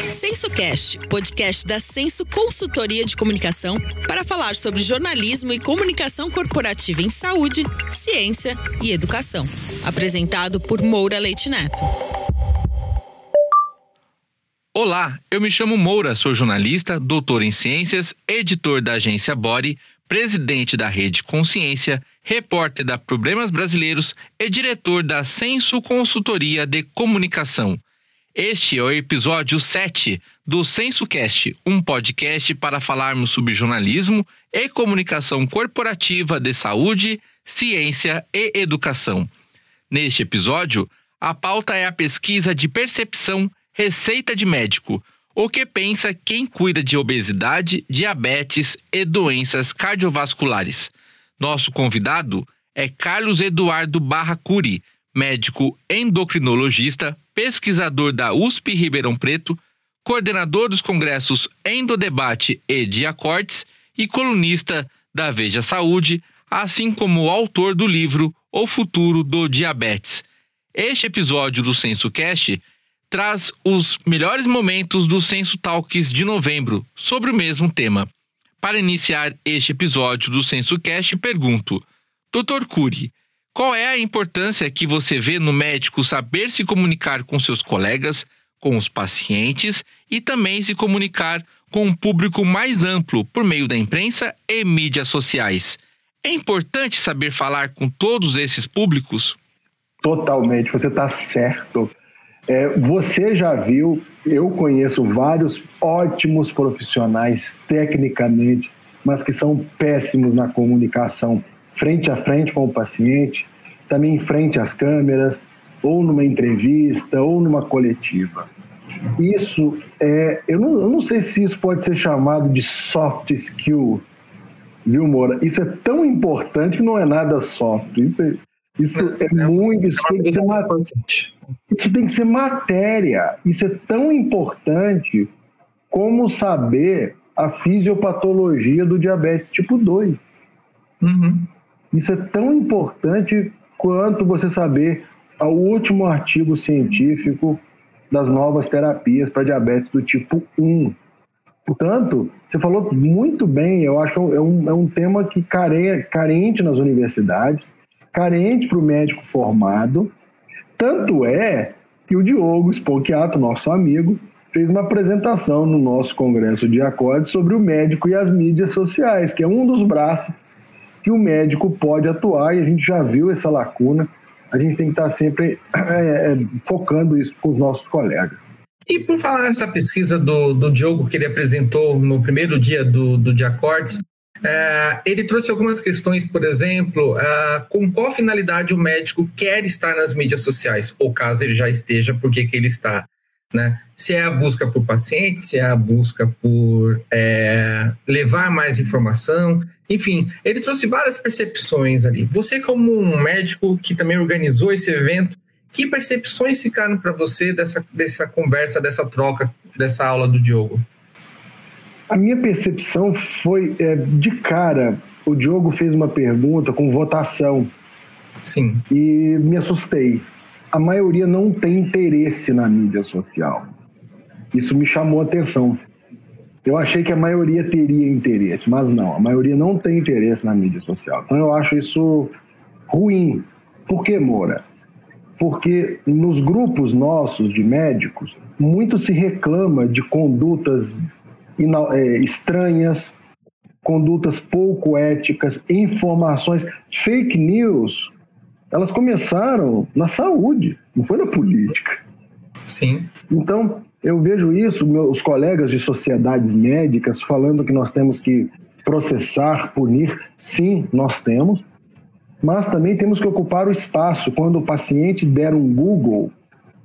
SensoCast, podcast da Senso Consultoria de Comunicação, para falar sobre jornalismo e comunicação corporativa em saúde, ciência e educação. Apresentado por Moura Leite Neto. Olá, eu me chamo Moura, sou jornalista, doutor em ciências, editor da agência Body, presidente da rede Consciência, repórter da Problemas Brasileiros e diretor da Senso Consultoria de Comunicação. Este é o episódio 7 do SensoCast, um podcast para falarmos sobre jornalismo e comunicação corporativa de saúde, ciência e educação. Neste episódio, a pauta é a pesquisa de percepção Receita de Médico, o que pensa quem cuida de obesidade, diabetes e doenças cardiovasculares. Nosso convidado é Carlos Eduardo Barra Curi, médico endocrinologista, pesquisador da USP Ribeirão Preto, coordenador dos congressos Endodebate e Diacortes e colunista da Veja Saúde, assim como autor do livro O Futuro do Diabetes. Este episódio do SensoCast traz os melhores momentos do Senso Talks de novembro sobre o mesmo tema. Para iniciar este episódio do SensoCast, pergunto: Dr. Cury, qual é a importância que você vê no médico saber se comunicar com seus colegas, com os pacientes e também se comunicar com um público mais amplo por meio da imprensa e mídias sociais? É importante saber falar com todos esses públicos? Totalmente, você está certo. É, você já viu, eu conheço vários ótimos profissionais tecnicamente, mas que são péssimos na comunicação frente a frente com o paciente, também em frente às câmeras, ou numa entrevista, ou numa coletiva. Isso é. Eu não, eu não sei se isso pode ser chamado de soft skill, viu, Moura? Isso é tão importante que não é nada soft. Isso é, isso é, é muito. Isso tem, que ser isso tem que ser matéria. Isso é tão importante como saber a fisiopatologia do diabetes tipo 2. Uhum. Isso é tão importante quanto você saber o último artigo científico das novas terapias para diabetes do tipo 1. Portanto, você falou muito bem, eu acho que é um, é um tema que care, carente nas universidades, carente para o médico formado. Tanto é que o Diogo Sponchiato, nosso amigo, fez uma apresentação no nosso congresso de acorde sobre o médico e as mídias sociais, que é um dos braços que o médico pode atuar e a gente já viu essa lacuna. A gente tem que estar sempre é, é, focando isso com os nossos colegas. E por falar nessa pesquisa do, do Diogo que ele apresentou no primeiro dia do, do Diacordes, é, ele trouxe algumas questões, por exemplo, é, com qual finalidade o médico quer estar nas mídias sociais, ou caso ele já esteja, por que ele está. Né? Se é a busca por paciente, se é a busca por é, levar mais informação, enfim, ele trouxe várias percepções ali. Você, como um médico que também organizou esse evento, que percepções ficaram para você dessa, dessa conversa, dessa troca, dessa aula do Diogo? A minha percepção foi é, de cara. O Diogo fez uma pergunta com votação. Sim. E me assustei. A maioria não tem interesse na mídia social. Isso me chamou a atenção. Eu achei que a maioria teria interesse, mas não, a maioria não tem interesse na mídia social. Então eu acho isso ruim. Por que, Moura? Porque nos grupos nossos de médicos, muito se reclama de condutas é, estranhas, condutas pouco éticas, informações, fake news. Elas começaram na saúde, não foi na política. Sim. Então, eu vejo isso, meus colegas de sociedades médicas falando que nós temos que processar, punir. Sim, nós temos, mas também temos que ocupar o espaço. Quando o paciente der um Google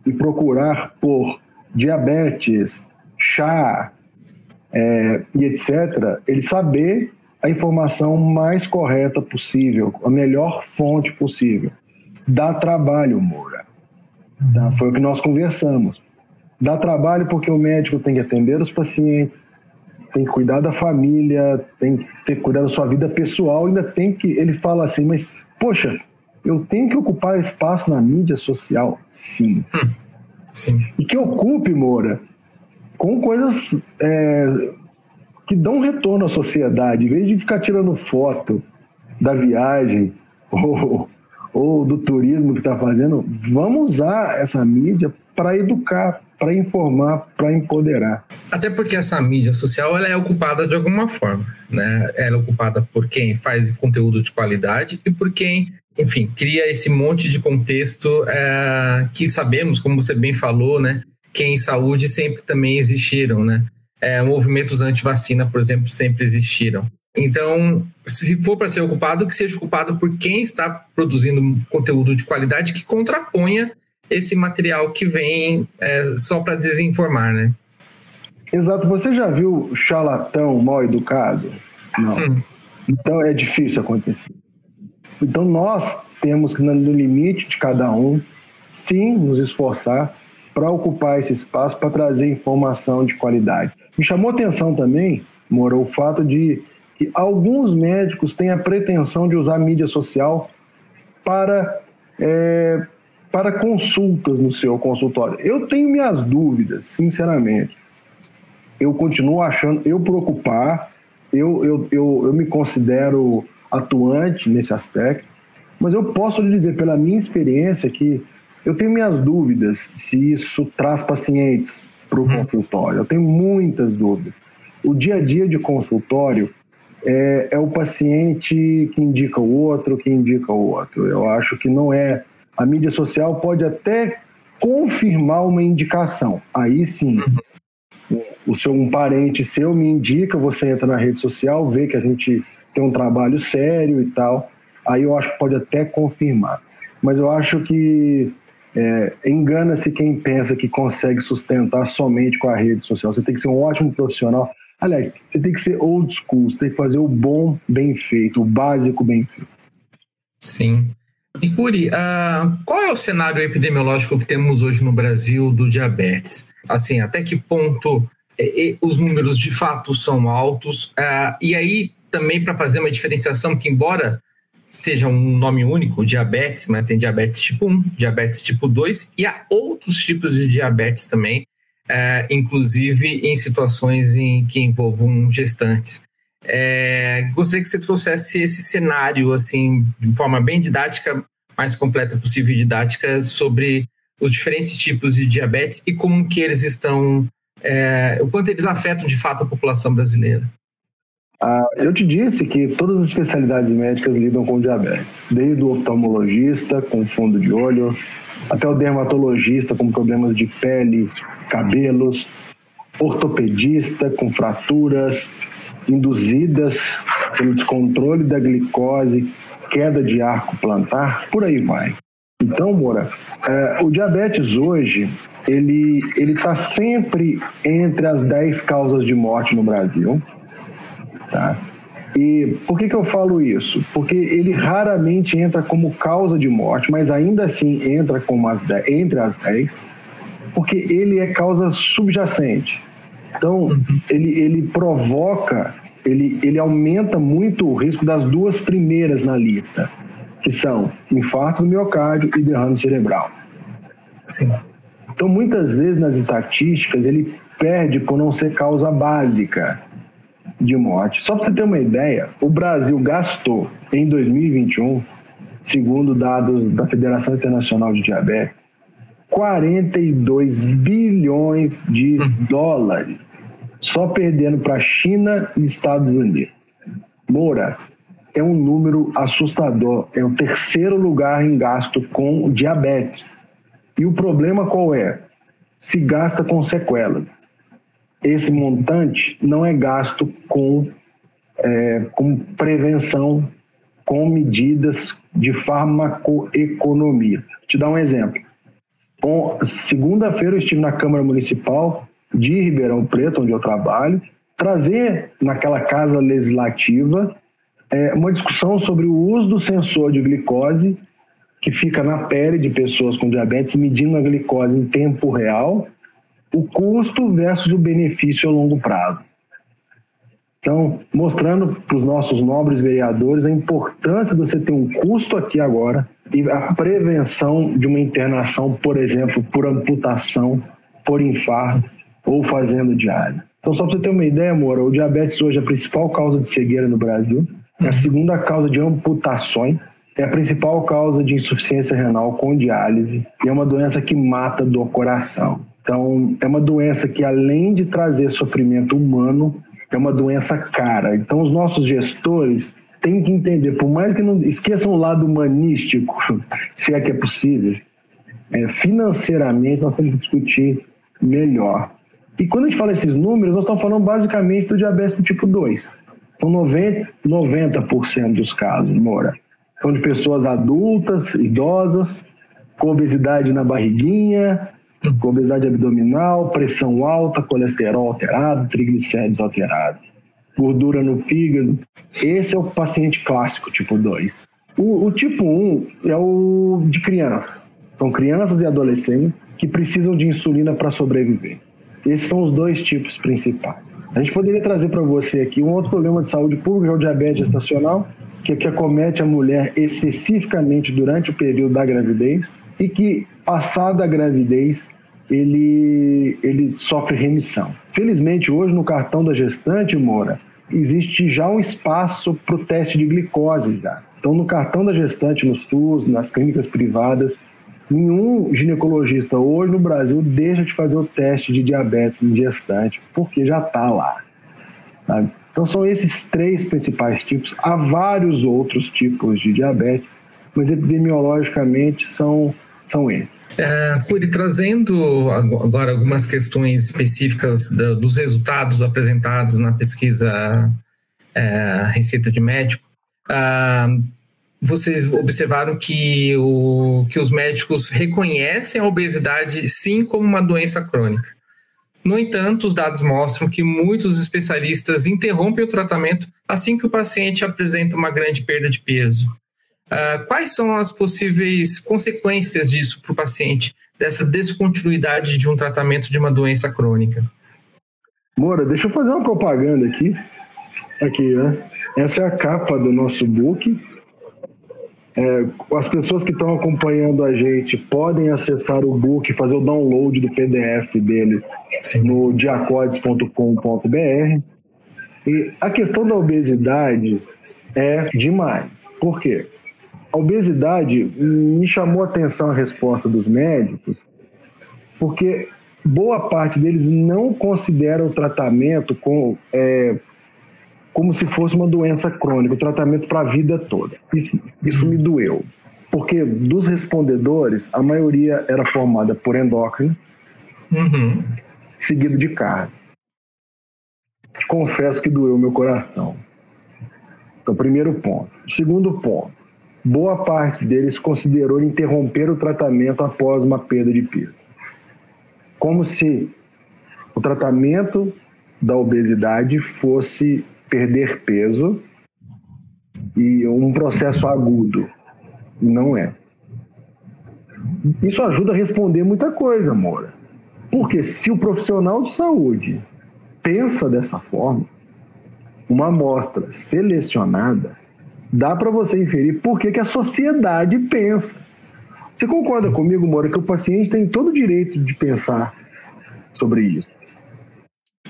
e procurar por diabetes, chá é, e etc., ele saber a informação mais correta possível, a melhor fonte possível. Dá trabalho, Moura. Tá? Foi o que nós conversamos. Dá trabalho porque o médico tem que atender os pacientes, tem que cuidar da família, tem que, ter cuidar da sua vida pessoal, ainda tem que. Ele fala assim, mas, poxa, eu tenho que ocupar espaço na mídia social? Sim. Hum. Sim. E que ocupe, Moura, com coisas é, que dão retorno à sociedade, em vez de ficar tirando foto da viagem ou, ou do turismo que está fazendo, vamos usar essa mídia para educar, para informar, para empoderar. Até porque essa mídia social ela é ocupada de alguma forma, né? Ela é ocupada por quem faz conteúdo de qualidade e por quem, enfim, cria esse monte de contexto é, que sabemos, como você bem falou, né? Que em saúde sempre também existiram, né? É, movimentos anti-vacina, por exemplo, sempre existiram. Então, se for para ser ocupado, que seja ocupado por quem está produzindo conteúdo de qualidade que contraponha esse material que vem é, só para desinformar, né? Exato. Você já viu charlatão mal educado? Não. Hum. Então é difícil acontecer. Então nós temos que, no limite de cada um, sim, nos esforçar para ocupar esse espaço, para trazer informação de qualidade. Me chamou atenção também, Moro, o fato de que alguns médicos têm a pretensão de usar mídia social para é, para consultas no seu consultório. Eu tenho minhas dúvidas, sinceramente. Eu continuo achando, eu preocupar, eu, eu, eu, eu me considero atuante nesse aspecto, mas eu posso lhe dizer, pela minha experiência, que eu tenho minhas dúvidas se isso traz pacientes para o uhum. consultório. Eu tenho muitas dúvidas. O dia a dia de consultório é, é o paciente que indica o outro, que indica o outro. Eu acho que não é a mídia social pode até confirmar uma indicação. Aí sim, uhum. o seu um parente seu me indica, você entra na rede social, vê que a gente tem um trabalho sério e tal. Aí eu acho que pode até confirmar. Mas eu acho que é, engana-se quem pensa que consegue sustentar somente com a rede social. Você tem que ser um ótimo profissional. Aliás, você tem que ser old school, você tem que fazer o bom bem feito, o básico bem feito. Sim. E Curi, uh, qual é o cenário epidemiológico que temos hoje no Brasil do diabetes? Assim, até que ponto é, os números de fato são altos? Uh, e aí, também para fazer uma diferenciação, que embora seja um nome único, diabetes, mas tem diabetes tipo 1, diabetes tipo 2 e há outros tipos de diabetes também, uh, inclusive em situações em que envolvam gestantes. É, gostaria que você trouxesse esse cenário, assim, de forma bem didática, mais completa possível didática, sobre os diferentes tipos de diabetes e como que eles estão, é, o quanto eles afetam de fato a população brasileira. Ah, eu te disse que todas as especialidades médicas lidam com diabetes, desde o oftalmologista com fundo de olho, até o dermatologista com problemas de pele, cabelos, ortopedista com fraturas, induzidas pelo descontrole da glicose, queda de arco plantar, por aí vai. Então, Moura, é, o diabetes hoje, ele está sempre entre as 10 causas de morte no Brasil. Tá? E por que, que eu falo isso? Porque ele raramente entra como causa de morte, mas ainda assim entra como as 10, entre as 10, porque ele é causa subjacente. Então, ele, ele provoca, ele, ele aumenta muito o risco das duas primeiras na lista, que são infarto do miocárdio e derrame cerebral. Sim. Então, muitas vezes nas estatísticas, ele perde por não ser causa básica de morte. Só para você ter uma ideia, o Brasil gastou em 2021, segundo dados da Federação Internacional de Diabetes, 42 bilhões de hum. dólares, só perdendo para China e Estados Unidos. Moura, é um número assustador. É o terceiro lugar em gasto com diabetes. E o problema qual é? Se gasta com sequelas. Esse montante não é gasto com, é, com prevenção, com medidas de farmacoeconomia. Vou te dar um exemplo. Segunda-feira eu estive na Câmara Municipal de Ribeirão Preto, onde eu trabalho, trazer naquela casa legislativa é, uma discussão sobre o uso do sensor de glicose que fica na pele de pessoas com diabetes, medindo a glicose em tempo real, o custo versus o benefício a longo prazo. Então, mostrando para os nossos nobres vereadores a importância de você ter um custo aqui agora e a prevenção de uma internação, por exemplo, por amputação, por infarto ou fazendo diálise. Então, só para você ter uma ideia, Moura, o diabetes hoje é a principal causa de cegueira no Brasil, é a segunda causa de amputações, é a principal causa de insuficiência renal com diálise e é uma doença que mata do coração. Então, é uma doença que, além de trazer sofrimento humano, é uma doença cara. Então, os nossos gestores têm que entender, por mais que não esqueçam o lado humanístico, se é que é possível, é, financeiramente nós temos que discutir melhor. E quando a gente fala esses números, nós estamos falando basicamente do diabetes do tipo 2. São 90%, 90 dos casos, Mora. São de pessoas adultas, idosas, com obesidade na barriguinha, obesidade abdominal, pressão alta, colesterol alterado, triglicéridos alterados, gordura no fígado. Esse é o paciente clássico, tipo 2. O, o tipo 1 é o de criança. São crianças e adolescentes que precisam de insulina para sobreviver. Esses são os dois tipos principais. A gente poderia trazer para você aqui um outro problema de saúde pública, é o diabetes gestacional, que, que acomete a mulher especificamente durante o período da gravidez e que, passada a gravidez, ele, ele sofre remissão. Felizmente, hoje no cartão da gestante, Mora, existe já um espaço para o teste de glicose já. Então, no cartão da gestante, no SUS, nas clínicas privadas, nenhum ginecologista hoje no Brasil deixa de fazer o teste de diabetes no gestante, porque já está lá. Sabe? Então, são esses três principais tipos. Há vários outros tipos de diabetes, mas epidemiologicamente são, são esses. É, Curi, trazendo agora algumas questões específicas dos resultados apresentados na pesquisa é, Receita de Médico, ah, vocês observaram que, o, que os médicos reconhecem a obesidade sim como uma doença crônica. No entanto, os dados mostram que muitos especialistas interrompem o tratamento assim que o paciente apresenta uma grande perda de peso. Uh, quais são as possíveis consequências disso para o paciente, dessa descontinuidade de um tratamento de uma doença crônica? Moura, deixa eu fazer uma propaganda aqui. Aqui, né? Essa é a capa do nosso book. É, as pessoas que estão acompanhando a gente podem acessar o book, fazer o download do PDF dele Sim. no diacodes.com.br. E a questão da obesidade é demais. Por quê? A obesidade me chamou a atenção a resposta dos médicos, porque boa parte deles não considera o tratamento com, é, como se fosse uma doença crônica, o tratamento para a vida toda. Isso, isso me doeu, porque dos respondedores, a maioria era formada por endócrino, uhum. seguido de carne. Confesso que doeu meu coração. Então, primeiro ponto. Segundo ponto, boa parte deles considerou interromper o tratamento após uma perda de peso. Como se o tratamento da obesidade fosse perder peso e um processo agudo. Não é. Isso ajuda a responder muita coisa, Moura. Porque se o profissional de saúde pensa dessa forma, uma amostra selecionada dá para você inferir por que, que a sociedade pensa. Você concorda comigo, Moura, que o paciente tem todo o direito de pensar sobre isso?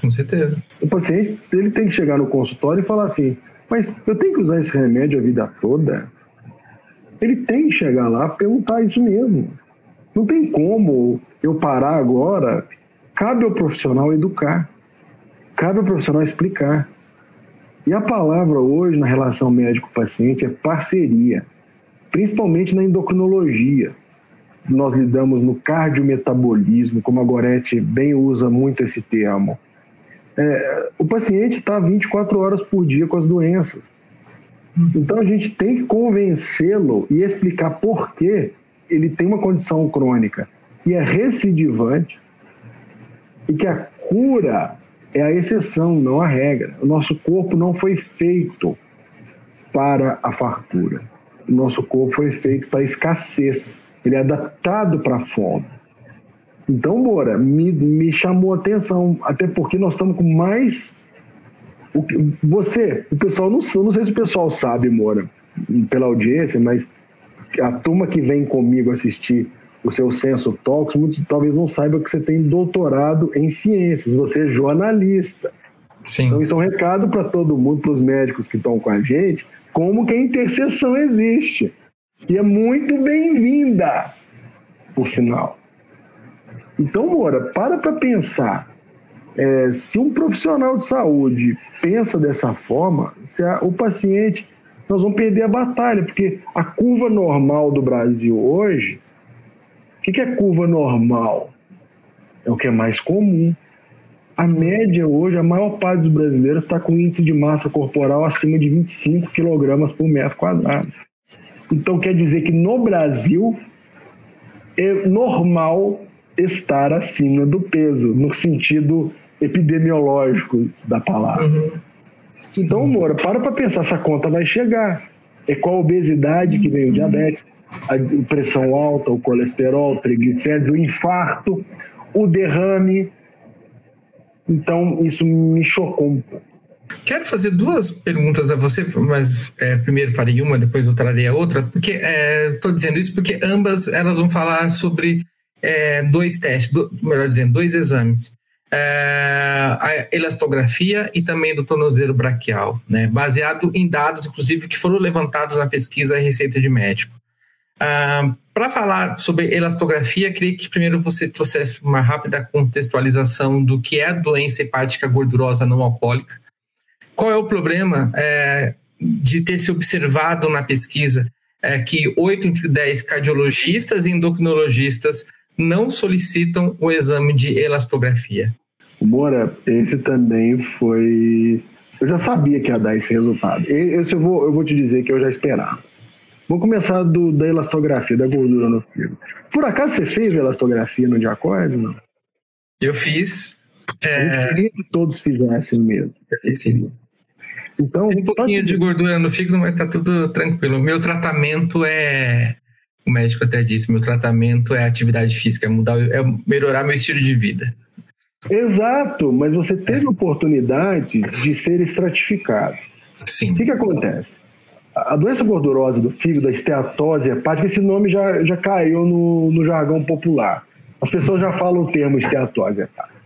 Com certeza. O paciente ele tem que chegar no consultório e falar assim: mas eu tenho que usar esse remédio a vida toda? Ele tem que chegar lá e perguntar isso mesmo. Não tem como eu parar agora. Cabe ao profissional educar. Cabe ao profissional explicar. E a palavra hoje na relação médico-paciente é parceria, principalmente na endocrinologia. Nós lidamos no cardiometabolismo, como a Goretti bem usa muito esse termo. É, o paciente está 24 horas por dia com as doenças. Então a gente tem que convencê-lo e explicar por que ele tem uma condição crônica e é recidivante e que a cura é a exceção, não a regra. O nosso corpo não foi feito para a fartura. O nosso corpo foi feito para a escassez. Ele é adaptado para a fome. Então, Moura, me, me chamou a atenção, até porque nós estamos com mais O que, você, o pessoal, não, não sei se o pessoal sabe, Moura, pela audiência, mas a turma que vem comigo assistir o seu Censo Talks, muitos talvez não saibam que você tem doutorado em ciências, você é jornalista. Sim. Então isso é um recado para todo mundo, para os médicos que estão com a gente, como que a interseção existe. E é muito bem-vinda, por sinal. Então, Moura, para para pensar. É, se um profissional de saúde pensa dessa forma, se a, o paciente, nós vamos perder a batalha, porque a curva normal do Brasil hoje, o que, que é curva normal? É o que é mais comum. A média hoje, a maior parte dos brasileiros está com índice de massa corporal acima de 25 quilogramas por metro quadrado. Então quer dizer que no Brasil é normal estar acima do peso, no sentido epidemiológico da palavra. Uhum. Então, Moura, para para pensar, essa conta vai chegar. É com a obesidade que vem o diabetes, a pressão alta, o colesterol, triglicéridos, o infarto, o derrame. Então, isso me chocou um pouco. Quero fazer duas perguntas a você, mas é, primeiro farei uma, depois eu trarei a outra, porque estou é, dizendo isso porque ambas elas vão falar sobre é, dois testes, do, melhor dizendo, dois exames. É, a elastografia e também do tornozelo braquial, né, baseado em dados, inclusive, que foram levantados na pesquisa Receita de Médico. Ah, Para falar sobre elastografia, queria que primeiro você trouxesse uma rápida contextualização do que é a doença hepática gordurosa não alcoólica, qual é o problema é, de ter se observado na pesquisa é, que 8 entre 10 cardiologistas e endocrinologistas não solicitam o exame de elastografia? Moura, esse também foi. Eu já sabia que ia dar esse resultado. Esse eu vou, eu vou te dizer que eu já esperava. Vamos começar do, da elastografia, da gordura no fígado. Por acaso você fez elastografia no diacorde? Não? Eu fiz. É... Eu queria que todos fizessem mesmo. Sim. Então, Tem um pouquinho de gordura no fígado, mas está tudo tranquilo. Meu tratamento é. O médico até disse: meu tratamento é atividade física, é, mudar, é melhorar meu estilo de vida. Exato, mas você teve oportunidade de ser estratificado. Sim. O que, que acontece? A doença gordurosa do fígado, a esteatose hepática, esse nome já, já caiu no, no jargão popular. As pessoas já falam o termo esteatose hepática.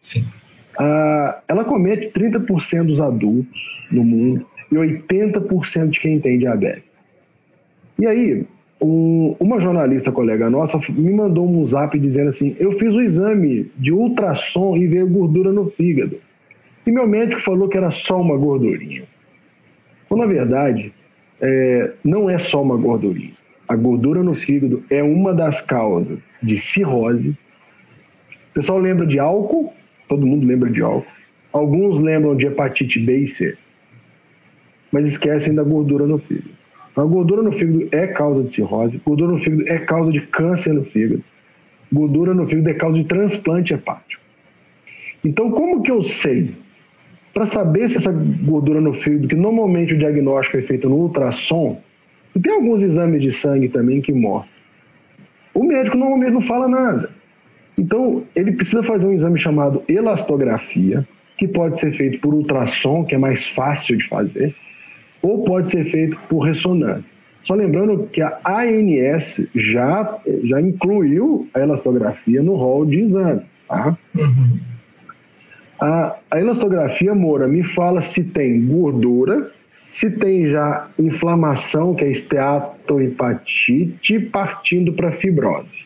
Sim. Ah, ela comete 30% dos adultos no mundo e 80% de quem tem diabetes. E aí, um, uma jornalista colega nossa me mandou um zap dizendo assim: Eu fiz o exame de ultrassom e veio gordura no fígado. E meu médico falou que era só uma gordurinha. Então, na verdade, é, não é só uma gordurinha. A gordura no fígado é uma das causas de cirrose. O pessoal lembra de álcool? todo mundo lembra de álcool. Alguns lembram de hepatite B e C, mas esquecem da gordura no fígado. A gordura no fígado é causa de cirrose, gordura no fígado é causa de câncer no fígado, gordura no fígado é causa de transplante hepático. Então, como que eu sei? Para saber se essa gordura no fígado, que normalmente o diagnóstico é feito no ultrassom, e tem alguns exames de sangue também que mostram. O médico normalmente não fala nada. Então, ele precisa fazer um exame chamado elastografia, que pode ser feito por ultrassom, que é mais fácil de fazer, ou pode ser feito por ressonância. Só lembrando que a ANS já, já incluiu a elastografia no rol de exames. Tá? Uhum. A, a elastografia, Moura, me fala se tem gordura, se tem já inflamação, que é esteatohepatite, partindo para fibrose.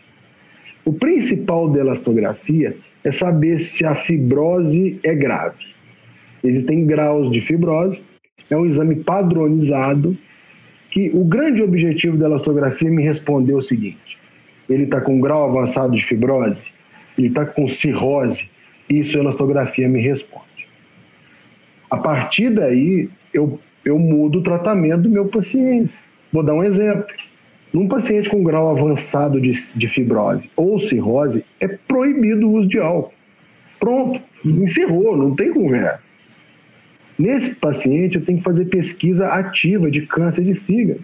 O principal da elastografia é saber se a fibrose é grave. Existem graus de fibrose, é um exame padronizado que o grande objetivo da elastografia me respondeu o seguinte: ele está com grau avançado de fibrose, ele está com cirrose, isso a elastografia me responde. A partir daí, eu, eu mudo o tratamento do meu paciente. Vou dar um exemplo. Num paciente com grau avançado de, de fibrose ou cirrose, é proibido o uso de álcool. Pronto, encerrou, não tem conversa. Nesse paciente, eu tenho que fazer pesquisa ativa de câncer de fígado.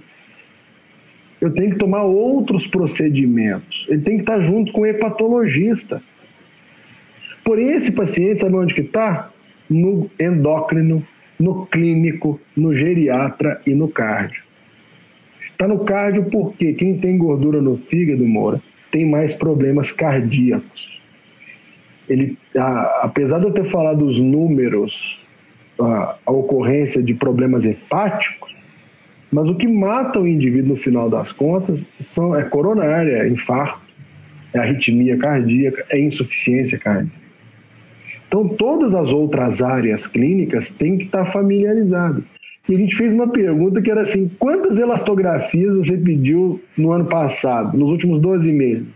Eu tenho que tomar outros procedimentos. Ele tem que estar junto com o hepatologista. Porém, esse paciente, sabe onde que está? No endócrino no clínico, no geriatra e no cardio. Está no cardio porque quem tem gordura no fígado, Moura, tem mais problemas cardíacos. Ele, a, apesar de eu ter falado os números, a, a ocorrência de problemas hepáticos, mas o que mata o indivíduo no final das contas são, é coronária, é infarto, é arritmia cardíaca, é insuficiência cardíaca. Então, todas as outras áreas clínicas têm que estar familiarizadas. E a gente fez uma pergunta que era assim: quantas elastografias você pediu no ano passado, nos últimos 12 meses?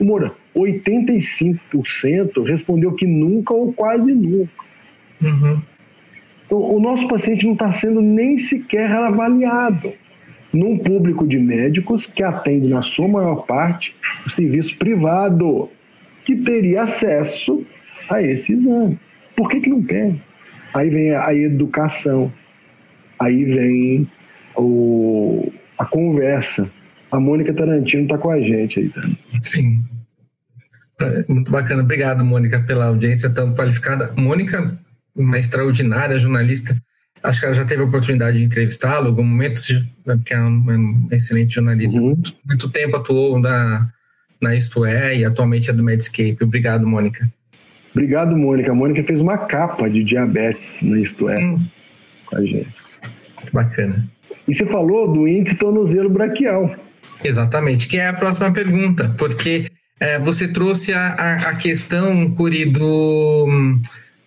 Moura, 85% respondeu que nunca ou quase nunca. Uhum. Então, o nosso paciente não está sendo nem sequer avaliado num público de médicos que atende, na sua maior parte, o serviço privado, que teria acesso a esse exame. Por que, que não tem? Aí vem a educação, aí vem o, a conversa. A Mônica Tarantino está com a gente aí também. Sim. É, muito bacana. Obrigado, Mônica, pela audiência tão qualificada. Mônica, uma extraordinária jornalista. Acho que ela já teve a oportunidade de entrevistá-lo em algum momento, porque é um, excelente jornalista. Uhum. Muito, muito, tempo atuou na, na Isto É e atualmente é do Medscape. Obrigado, Mônica. Obrigado, Mônica. A Mônica fez uma capa de diabetes na Isto É Sim. com a gente. Bacana. E você falou do índice tornozelo braquial. Exatamente, que é a próxima pergunta, porque é, você trouxe a, a, a, questão, Curi, do,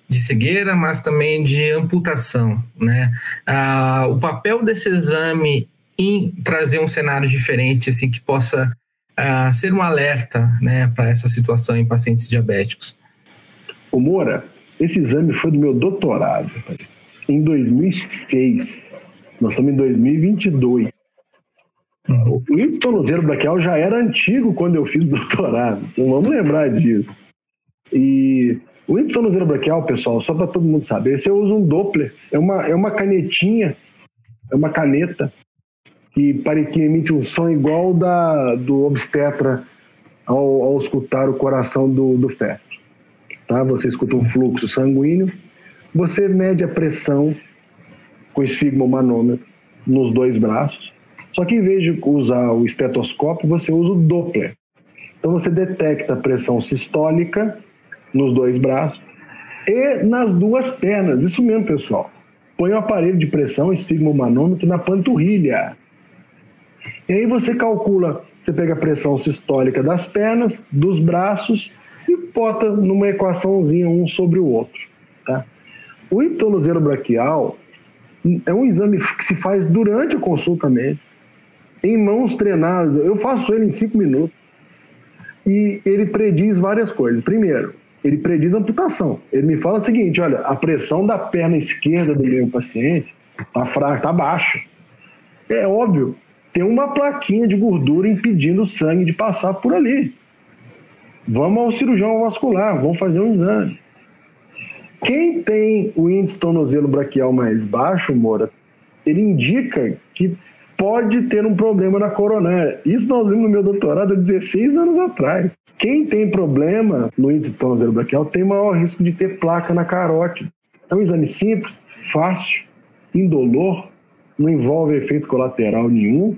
de cegueira, mas também de amputação, né? Ah, o papel desse exame em trazer um cenário diferente, assim, que possa ah, ser um alerta, né, para essa situação em pacientes diabéticos. O Moura, esse exame foi do meu doutorado, em 2006. Nós estamos em 2022. Uhum. O hiptonozeiro braquial já era antigo quando eu fiz doutorado, então vamos lembrar disso. E o hiptonozeiro braquial, pessoal, só para todo mundo saber, você usa um Doppler, é uma, é uma canetinha, é uma caneta que, para, que emite um som igual da, do obstetra ao, ao escutar o coração do, do feto. Tá? Você escuta um fluxo sanguíneo, você mede a pressão com esfigmomanômetro nos dois braços. Só que em vez de usar o estetoscópio, você usa o Doppler. Então você detecta a pressão sistólica nos dois braços e nas duas pernas. Isso mesmo, pessoal. Põe o aparelho de pressão, esfigmomanômetro, na panturrilha. E aí você calcula, você pega a pressão sistólica das pernas, dos braços bota numa equaçãozinha um sobre o outro. Tá? O hiptoluzero braquial é um exame que se faz durante a consulta médica, em mãos treinadas. Eu faço ele em cinco minutos. E ele prediz várias coisas. Primeiro, ele prediz amputação. Ele me fala o seguinte: olha, a pressão da perna esquerda do meu paciente está fraca, está baixa. É óbvio, tem uma plaquinha de gordura impedindo o sangue de passar por ali. Vamos ao cirurgião vascular, vamos fazer um exame. Quem tem o índice tornozelo braquial mais baixo, Moura, ele indica que pode ter um problema na coronária. Isso nós vimos no meu doutorado há 16 anos atrás. Quem tem problema no índice tornozelo braquial tem maior risco de ter placa na carótida. É um exame simples, fácil, indolor, não envolve efeito colateral nenhum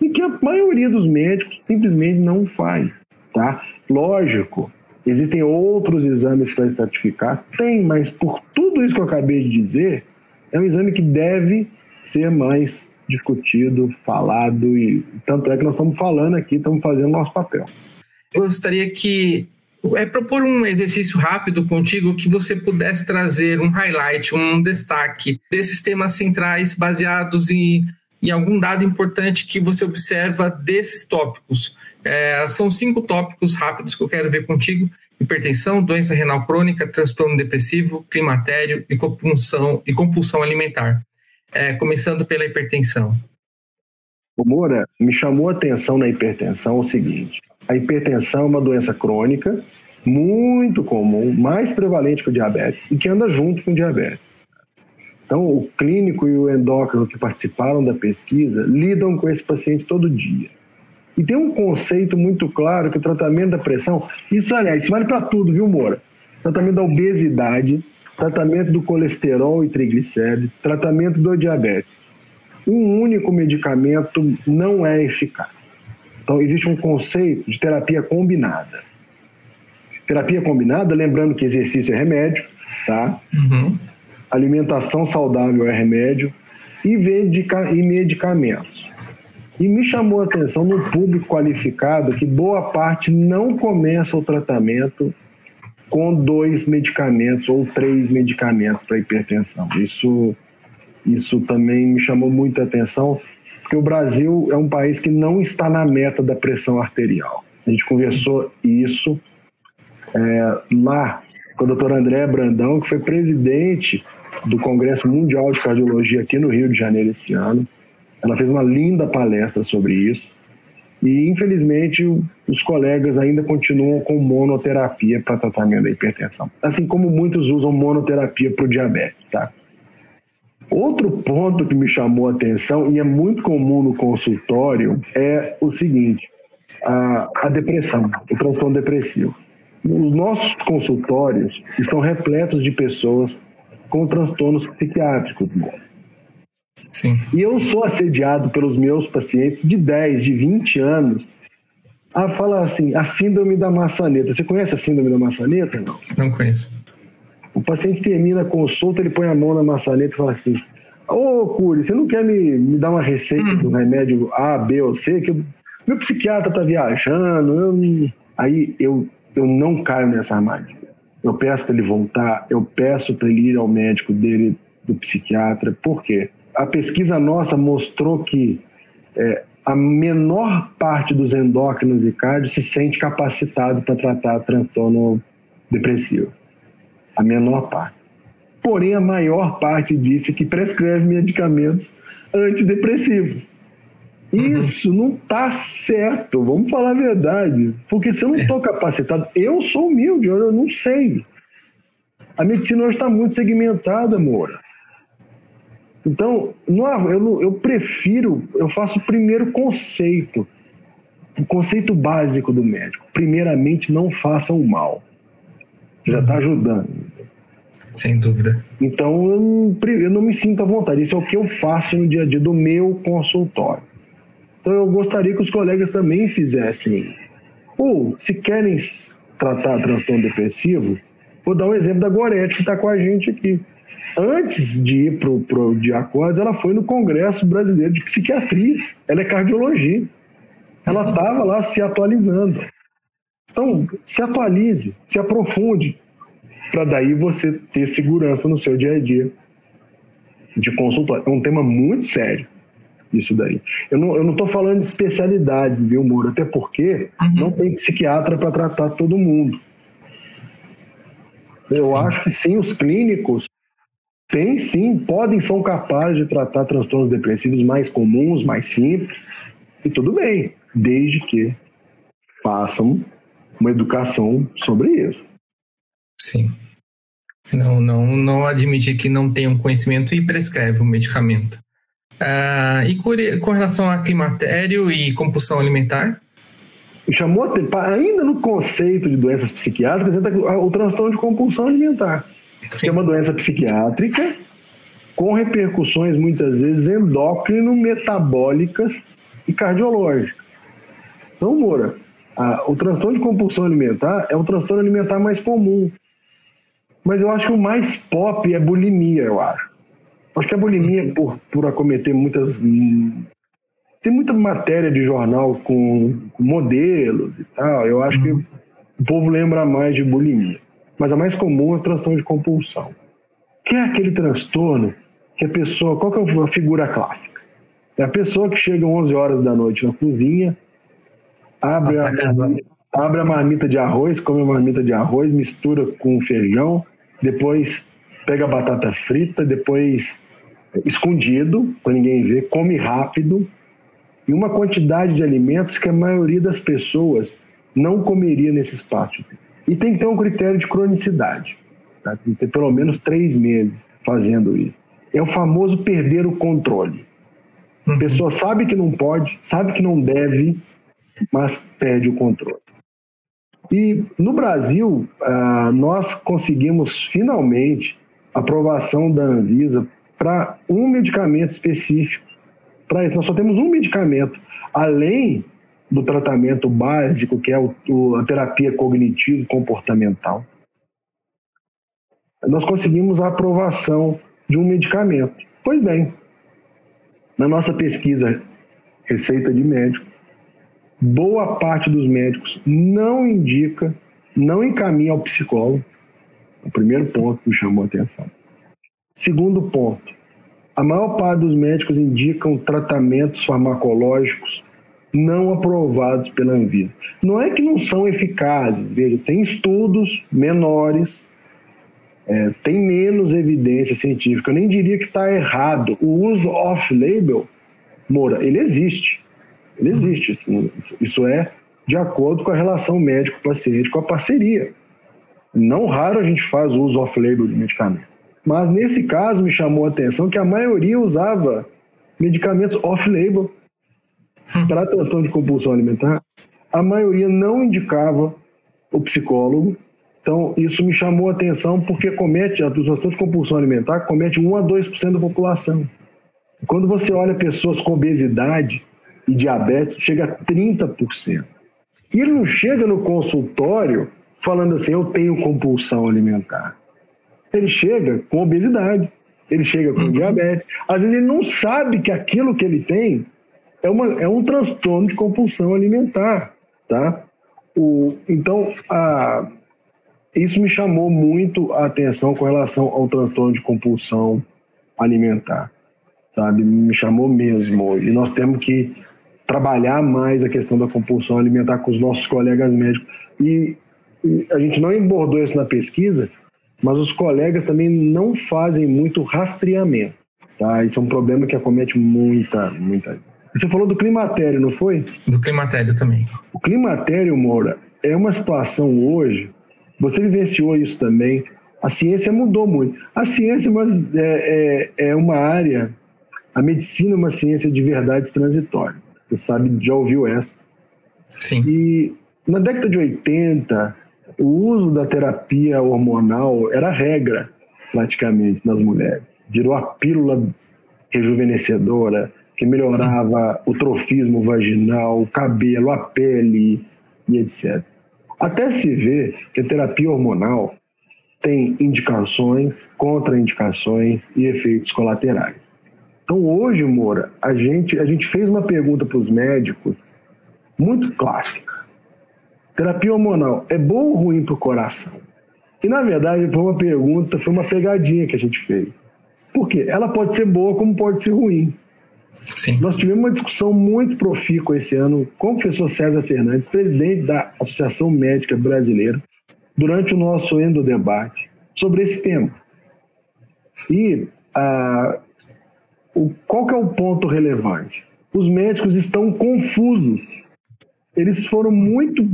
e que a maioria dos médicos simplesmente não faz, tá? Lógico, Existem outros exames para estratificar? Tem, mas por tudo isso que eu acabei de dizer, é um exame que deve ser mais discutido, falado, e tanto é que nós estamos falando aqui, estamos fazendo nosso papel. Eu gostaria que é propor um exercício rápido contigo que você pudesse trazer um highlight, um destaque desses temas centrais baseados em, em algum dado importante que você observa desses tópicos. É, são cinco tópicos rápidos que eu quero ver contigo: hipertensão, doença renal crônica, transtorno depressivo, climatério e compulsão, e compulsão alimentar. É, começando pela hipertensão. O Moura me chamou a atenção na hipertensão o seguinte: a hipertensão é uma doença crônica muito comum, mais prevalente que o diabetes e que anda junto com o diabetes. Então, o clínico e o endócrino que participaram da pesquisa lidam com esse paciente todo dia. E tem um conceito muito claro que o tratamento da pressão, isso, aliás, isso vale para tudo, viu, Moura? Tratamento da obesidade, tratamento do colesterol e triglicérides, tratamento do diabetes. Um único medicamento não é eficaz. Então, existe um conceito de terapia combinada. Terapia combinada, lembrando que exercício é remédio, tá? Uhum. Alimentação saudável é remédio e, medica e medicamentos. E me chamou a atenção no público qualificado que boa parte não começa o tratamento com dois medicamentos ou três medicamentos para hipertensão. Isso, isso também me chamou muita atenção, porque o Brasil é um país que não está na meta da pressão arterial. A gente conversou isso é, lá com o doutor André Brandão, que foi presidente do Congresso Mundial de Cardiologia aqui no Rio de Janeiro esse ano. Ela fez uma linda palestra sobre isso. E, infelizmente, os colegas ainda continuam com monoterapia para tratamento da hipertensão. Assim como muitos usam monoterapia para o diabetes, tá? Outro ponto que me chamou a atenção, e é muito comum no consultório, é o seguinte: a, a depressão, o transtorno depressivo. Os nossos consultórios estão repletos de pessoas com transtornos psiquiátricos. Sim. E eu sou assediado pelos meus pacientes de 10, de 20 anos a falar assim, a síndrome da maçaneta. Você conhece a síndrome da maçaneta? Não, não conheço. O paciente termina a consulta, ele põe a mão na maçaneta e fala assim: Ô, Curi, você não quer me, me dar uma receita hum. do remédio A, B ou C? Que eu, meu psiquiatra tá viajando. Eu, aí eu, eu não caio nessa armadilha. Eu peço para ele voltar, eu peço para ele ir ao médico dele, do psiquiatra. Por quê? A pesquisa nossa mostrou que é, a menor parte dos endócrinos e cardio se sente capacitado para tratar transtorno depressivo. A menor parte. Porém, a maior parte disse que prescreve medicamentos antidepressivos. Uhum. Isso uhum. não está certo, vamos falar a verdade. Porque se eu não estou é. capacitado, eu sou humilde, eu não sei. A medicina hoje está muito segmentada, Moura. Então, no, eu, eu prefiro, eu faço o primeiro conceito, o conceito básico do médico. Primeiramente, não faça o mal. Já está ajudando. Sem dúvida. Então, eu não, eu não me sinto à vontade. Isso é o que eu faço no dia a dia do meu consultório. Então, eu gostaria que os colegas também fizessem. Ou, se querem tratar transtorno depressivo, vou dar um exemplo da Gorete, que está com a gente aqui antes de ir para o Diacordes, ela foi no Congresso Brasileiro de Psiquiatria. Ela é cardiologia. Ela estava lá se atualizando. Então, se atualize, se aprofunde, para daí você ter segurança no seu dia a dia de consultório. É um tema muito sério, isso daí. Eu não, eu não tô falando de especialidades, viu, Moura? Até porque uhum. não tem psiquiatra para tratar todo mundo. Eu sim. acho que sim, os clínicos tem sim, podem, são capazes de tratar transtornos depressivos mais comuns, mais simples, e tudo bem, desde que façam uma educação sobre isso. Sim. Não, não, não admitir que não tem um conhecimento e prescreve o medicamento. Ah, e com relação a climatério e compulsão alimentar? Chamou ainda no conceito de doenças psiquiátricas, o transtorno de compulsão alimentar que é uma doença psiquiátrica com repercussões muitas vezes endócrino-metabólicas e cardiológicas. Então, Moura, a, o transtorno de compulsão alimentar é o transtorno alimentar mais comum. Mas eu acho que o mais pop é bulimia, eu acho. Acho que a bulimia, por, por acometer muitas. Tem muita matéria de jornal com modelos e tal. Eu acho que o povo lembra mais de bulimia mas a mais comum é o transtorno de compulsão. Que é aquele transtorno que a pessoa, qual que é a figura clássica? É a pessoa que chega 11 horas da noite na cozinha, abre a, abre a marmita de arroz, come a marmita de arroz, mistura com feijão, depois pega a batata frita, depois escondido, para ninguém ver, come rápido, e uma quantidade de alimentos que a maioria das pessoas não comeria nesse espaço. E tem que ter um critério de cronicidade. Tá? Tem que ter pelo menos três meses fazendo isso. É o famoso perder o controle. A uhum. pessoa sabe que não pode, sabe que não deve, mas perde o controle. E no Brasil, ah, nós conseguimos finalmente aprovação da Anvisa para um medicamento específico. Para isso, nós só temos um medicamento, além do tratamento básico, que é o, o, a terapia cognitivo-comportamental. Nós conseguimos a aprovação de um medicamento. Pois bem, na nossa pesquisa Receita de Médico, boa parte dos médicos não indica, não encaminha ao psicólogo. O primeiro ponto que me chamou a atenção. Segundo ponto, a maior parte dos médicos indicam tratamentos farmacológicos não aprovados pela Anvisa. Não é que não são eficazes, veja, tem estudos menores, é, tem menos evidência científica. Eu nem diria que está errado. O uso off-label, Moura, ele existe. Ele existe. Isso, isso é de acordo com a relação médico-paciente, com a parceria. Não raro a gente faz o uso off-label de medicamento. Mas nesse caso me chamou a atenção que a maioria usava medicamentos off-label. Para transtorno de compulsão alimentar. A maioria não indicava o psicólogo. Então, isso me chamou a atenção porque comete, a transtorno de compulsão alimentar comete 1 a 2% da população. Quando você olha pessoas com obesidade e diabetes, chega a 30%. E ele não chega no consultório falando assim, eu tenho compulsão alimentar. Ele chega com obesidade, ele chega com uhum. diabetes. Às vezes ele não sabe que aquilo que ele tem é, uma, é um transtorno de compulsão alimentar, tá? O, então, a, isso me chamou muito a atenção com relação ao transtorno de compulsão alimentar, sabe? Me chamou mesmo. E nós temos que trabalhar mais a questão da compulsão alimentar com os nossos colegas médicos. E, e a gente não abordou isso na pesquisa, mas os colegas também não fazem muito rastreamento. Tá? Isso é um problema que acomete muita, muita. Você falou do climatério, não foi? Do climatério também. O climatério, Moura, é uma situação hoje, você vivenciou isso também, a ciência mudou muito. A ciência é, é, é uma área, a medicina é uma ciência de verdades transitórias. Você sabe, já ouviu essa. Sim. E na década de 80, o uso da terapia hormonal era regra, praticamente, nas mulheres. Virou a pílula rejuvenescedora, que melhorava o trofismo vaginal, o cabelo, a pele e etc. Até se vê que a terapia hormonal tem indicações, contraindicações e efeitos colaterais. Então hoje, Moura, a gente, a gente fez uma pergunta para os médicos muito clássica. Terapia hormonal é boa ou ruim para o coração? E na verdade foi uma pergunta, foi uma pegadinha que a gente fez. Por quê? Ela pode ser boa como pode ser ruim. Sim. Nós tivemos uma discussão muito profícua esse ano com o professor César Fernandes, presidente da Associação Médica Brasileira, durante o nosso endodebate sobre esse tema. E ah, o, qual que é o ponto relevante? Os médicos estão confusos. Eles foram muito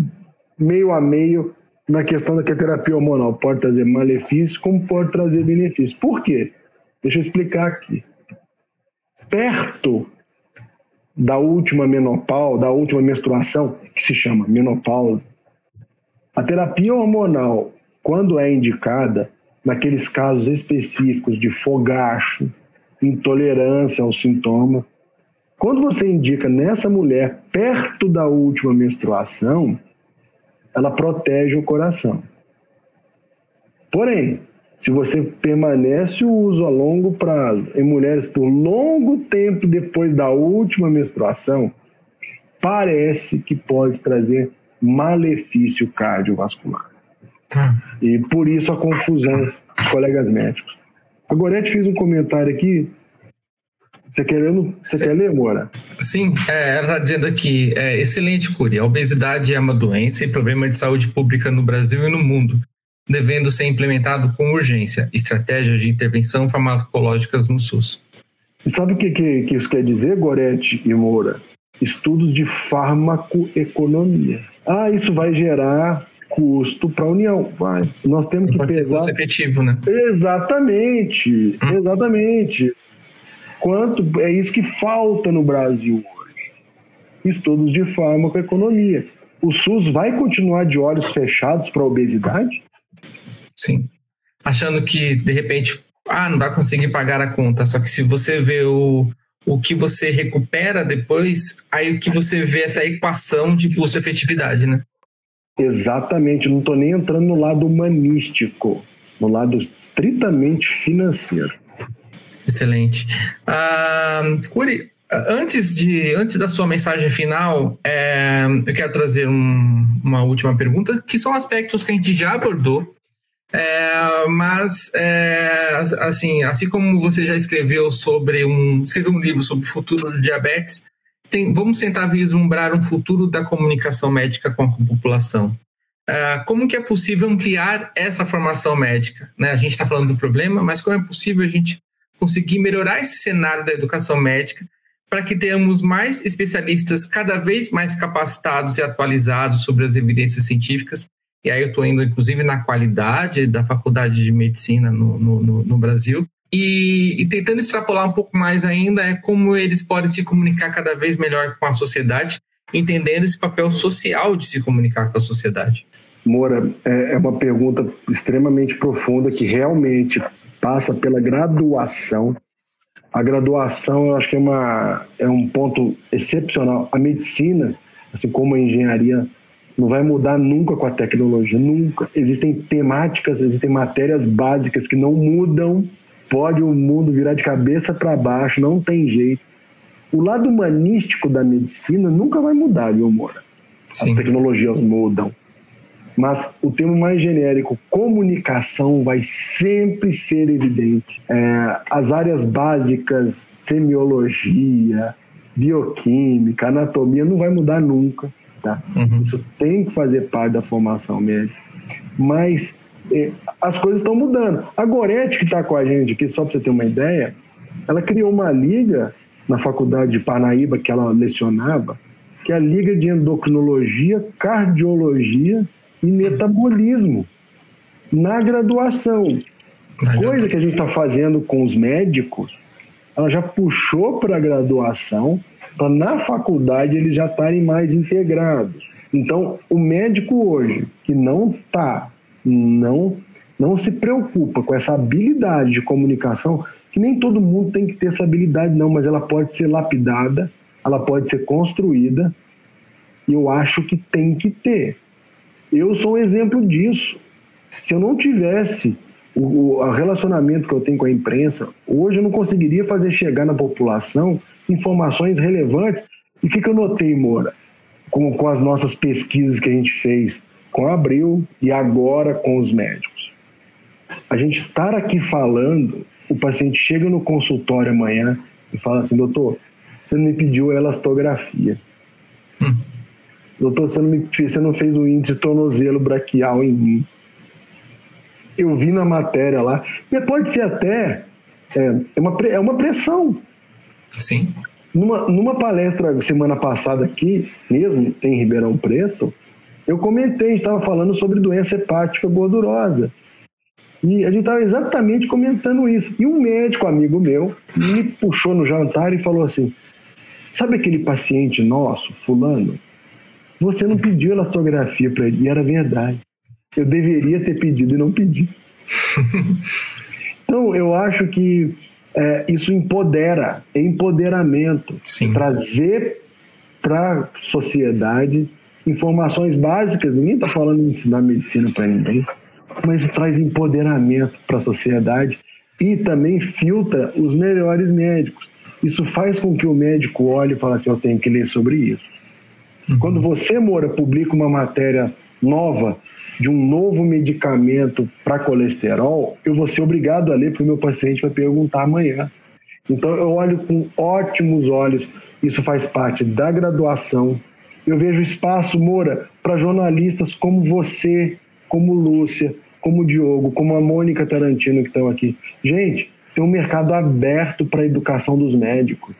meio a meio na questão da que a terapia hormonal pode trazer malefícios, como pode trazer benefícios. Por quê? Deixa eu explicar aqui. Perto da última menopausa, da última menstruação, que se chama menopausa, a terapia hormonal, quando é indicada, naqueles casos específicos de fogacho, intolerância aos sintomas, quando você indica nessa mulher perto da última menstruação, ela protege o coração. Porém, se você permanece o uso a longo prazo em mulheres por longo tempo depois da última menstruação, parece que pode trazer malefício cardiovascular. Tá. E por isso a confusão dos colegas médicos. A Gorete fez um comentário aqui você quer, você quer ler, Mora? Sim, é, ela está dizendo aqui: é, excelente, Curi. A obesidade é uma doença e problema de saúde pública no Brasil e no mundo, devendo ser implementado com urgência. Estratégias de intervenção farmacológicas no SUS. E sabe o que, que, que isso quer dizer, Gorete e Moura? Estudos de farmacoeconomia. Ah, isso vai gerar custo para a União. Vai. Nós temos que Pode pesar. Ser efetivo, né? Exatamente, hum. exatamente. Quanto é isso que falta no Brasil hoje? Estudos de farmacoeconomia. O SUS vai continuar de olhos fechados para a obesidade? Sim. Achando que, de repente, ah, não vai conseguir pagar a conta. Só que se você vê o, o que você recupera depois, aí o que você vê essa equação de custo-efetividade, né? Exatamente, não estou nem entrando no lado humanístico, no lado estritamente financeiro. Excelente. Uh, Curi, antes, de, antes da sua mensagem final, é, eu quero trazer um, uma última pergunta, que são aspectos que a gente já abordou, é, mas é, assim, assim como você já escreveu sobre um, escreveu um livro sobre o futuro do diabetes, tem, vamos tentar vislumbrar um futuro da comunicação médica com a população. É, como que é possível ampliar essa formação médica? Né? A gente está falando do problema, mas como é possível a gente conseguir melhorar esse cenário da educação médica para que tenhamos mais especialistas cada vez mais capacitados e atualizados sobre as evidências científicas. E aí eu estou indo, inclusive, na qualidade da faculdade de medicina no, no, no Brasil. E, e, tentando extrapolar um pouco mais ainda é como eles podem se comunicar cada vez melhor com a sociedade, entendendo esse papel social de se comunicar com a sociedade. Moura, é, é uma pergunta extremamente profunda que realmente passa pela graduação. A graduação, eu acho que é, uma, é um ponto excepcional. A medicina, assim como a engenharia, não vai mudar nunca com a tecnologia, nunca. Existem temáticas, existem matérias básicas que não mudam. Pode o mundo virar de cabeça para baixo, não tem jeito. O lado humanístico da medicina nunca vai mudar, viu, Moura? Sim. As tecnologias mudam mas o termo mais genérico, comunicação, vai sempre ser evidente. É, as áreas básicas, semiologia, bioquímica, anatomia, não vai mudar nunca. Tá? Uhum. Isso tem que fazer parte da formação médica. Mas é, as coisas estão mudando. A Gorete, que está com a gente aqui, só para você ter uma ideia, ela criou uma liga na faculdade de Parnaíba, que ela lecionava, que é a Liga de Endocrinologia, Cardiologia e metabolismo na graduação. Coisa que a gente está fazendo com os médicos, ela já puxou para a graduação, para na faculdade eles já estarem mais integrados. Então, o médico hoje que não está, não, não se preocupa com essa habilidade de comunicação, que nem todo mundo tem que ter essa habilidade, não, mas ela pode ser lapidada, ela pode ser construída, e eu acho que tem que ter. Eu sou um exemplo disso. Se eu não tivesse o, o, relacionamento que eu tenho com a imprensa, hoje eu não conseguiria fazer chegar na população informações relevantes. E o que, que eu notei, Moura? Com, com as nossas pesquisas que a gente fez com a Abril e agora com os médicos. A gente estar aqui falando, o paciente chega no consultório amanhã e fala assim, doutor, você não me pediu elastografia. Hum. Doutor, você não, me, você não fez o índice tornozelo braquial em mim. Eu vi na matéria lá. E pode ser até é, é, uma, é uma pressão. Sim. Numa, numa palestra semana passada aqui, mesmo em Ribeirão Preto, eu comentei, a gente estava falando sobre doença hepática gordurosa. E a gente estava exatamente comentando isso. E um médico amigo meu me puxou no jantar e falou assim: Sabe aquele paciente nosso, Fulano? Você não pediu elastografia para ele, e era verdade. Eu deveria ter pedido e não pedi. então, eu acho que é, isso empodera, é empoderamento. Sim. Trazer para a sociedade informações básicas. Ninguém está falando em ensinar medicina para ninguém, mas traz empoderamento para a sociedade e também filtra os melhores médicos. Isso faz com que o médico olhe e fale assim: eu tenho que ler sobre isso. Uhum. Quando você, Moura, publica uma matéria nova de um novo medicamento para colesterol, eu vou ser obrigado a ler porque o meu paciente vai perguntar amanhã. Então eu olho com ótimos olhos, isso faz parte da graduação. Eu vejo espaço, Moura, para jornalistas como você, como Lúcia, como Diogo, como a Mônica Tarantino que estão aqui. Gente, tem um mercado aberto para a educação dos médicos.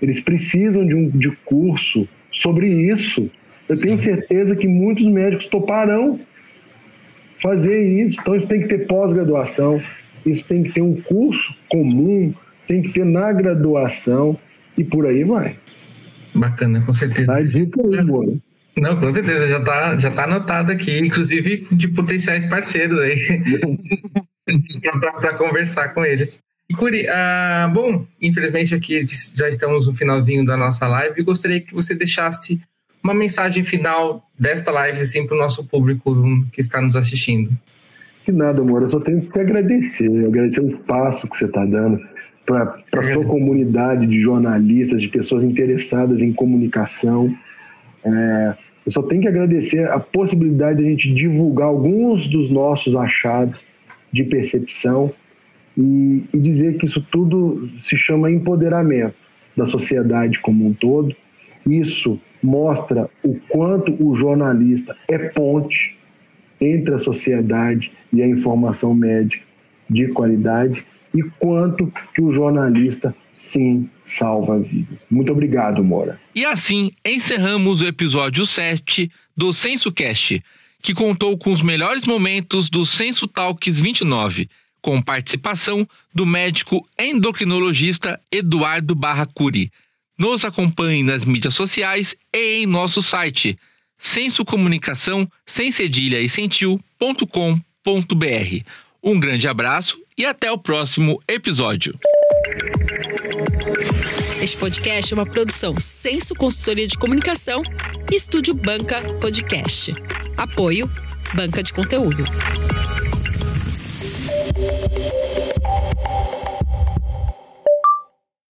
Eles precisam de um de curso sobre isso. Eu Sim. tenho certeza que muitos médicos toparão fazer isso. Então, isso tem que ter pós-graduação, isso tem que ter um curso comum, tem que ter na graduação e por aí vai. Bacana, com certeza. Tá dica aí, mano. Não, com certeza, já está já tá anotado aqui, inclusive de potenciais parceiros aí. para conversar com eles. Curi, ah, bom, infelizmente aqui já estamos no finalzinho da nossa live e gostaria que você deixasse uma mensagem final desta live assim, para o nosso público que está nos assistindo. Que nada, amor, eu só tenho que agradecer, agradecer o espaço que você está dando para a sua comunidade de jornalistas, de pessoas interessadas em comunicação. É, eu só tenho que agradecer a possibilidade de a gente divulgar alguns dos nossos achados de percepção e, e dizer que isso tudo se chama empoderamento da sociedade como um todo. Isso mostra o quanto o jornalista é ponte entre a sociedade e a informação médica de qualidade e quanto que o jornalista sim salva vidas. Muito obrigado, Mora. E assim encerramos o episódio 7 do Censo Cast, que contou com os melhores momentos do Censo Talks 29, com participação do médico endocrinologista Eduardo Barracuri. Nos acompanhe nas mídias sociais e em nosso site sensocomunicação sem cedilha e sentiu.com.br. Um grande abraço e até o próximo episódio. Este podcast é uma produção Senso Consultoria de Comunicação e Estúdio Banca Podcast. Apoio Banca de Conteúdo.